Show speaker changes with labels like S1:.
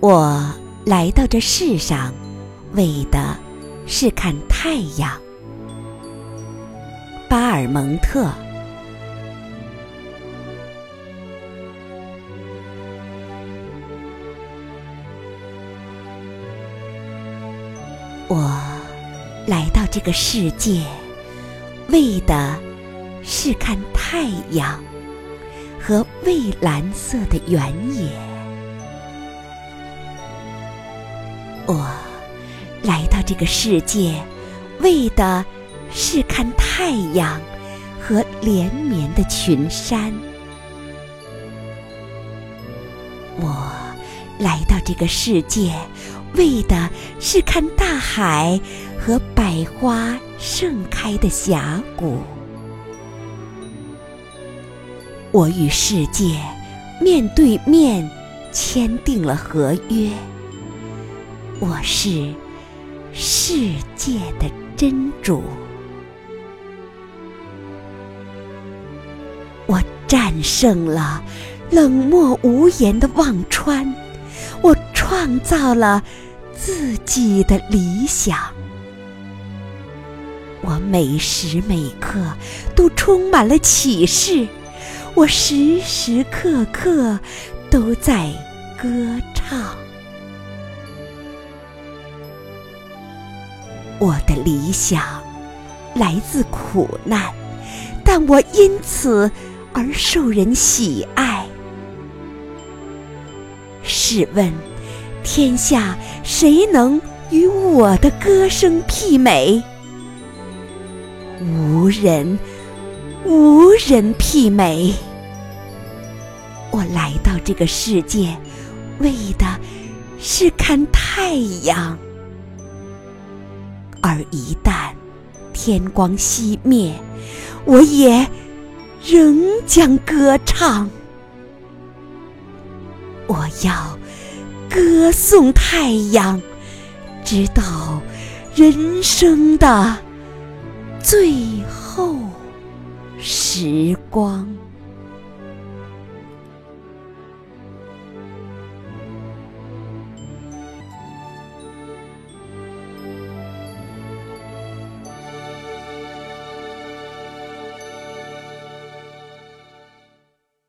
S1: 我来到这世上，为的是看太阳。巴尔蒙特。我来到这个世界，为的是看太阳和蔚蓝色的原野。我来到这个世界，为的是看太阳和连绵的群山。我来到这个世界，为的是看大海和百花盛开的峡谷。我与世界面对面签订了合约。我是世界的真主，我战胜了冷漠无言的忘川，我创造了自己的理想，我每时每刻都充满了启示，我时时刻刻都在歌唱。理想来自苦难，但我因此而受人喜爱。试问，天下谁能与我的歌声媲美？无人，无人媲美。我来到这个世界，为的是看太阳。而一旦天光熄灭，我也仍将歌唱。我要歌颂太阳，直到人生的最后时光。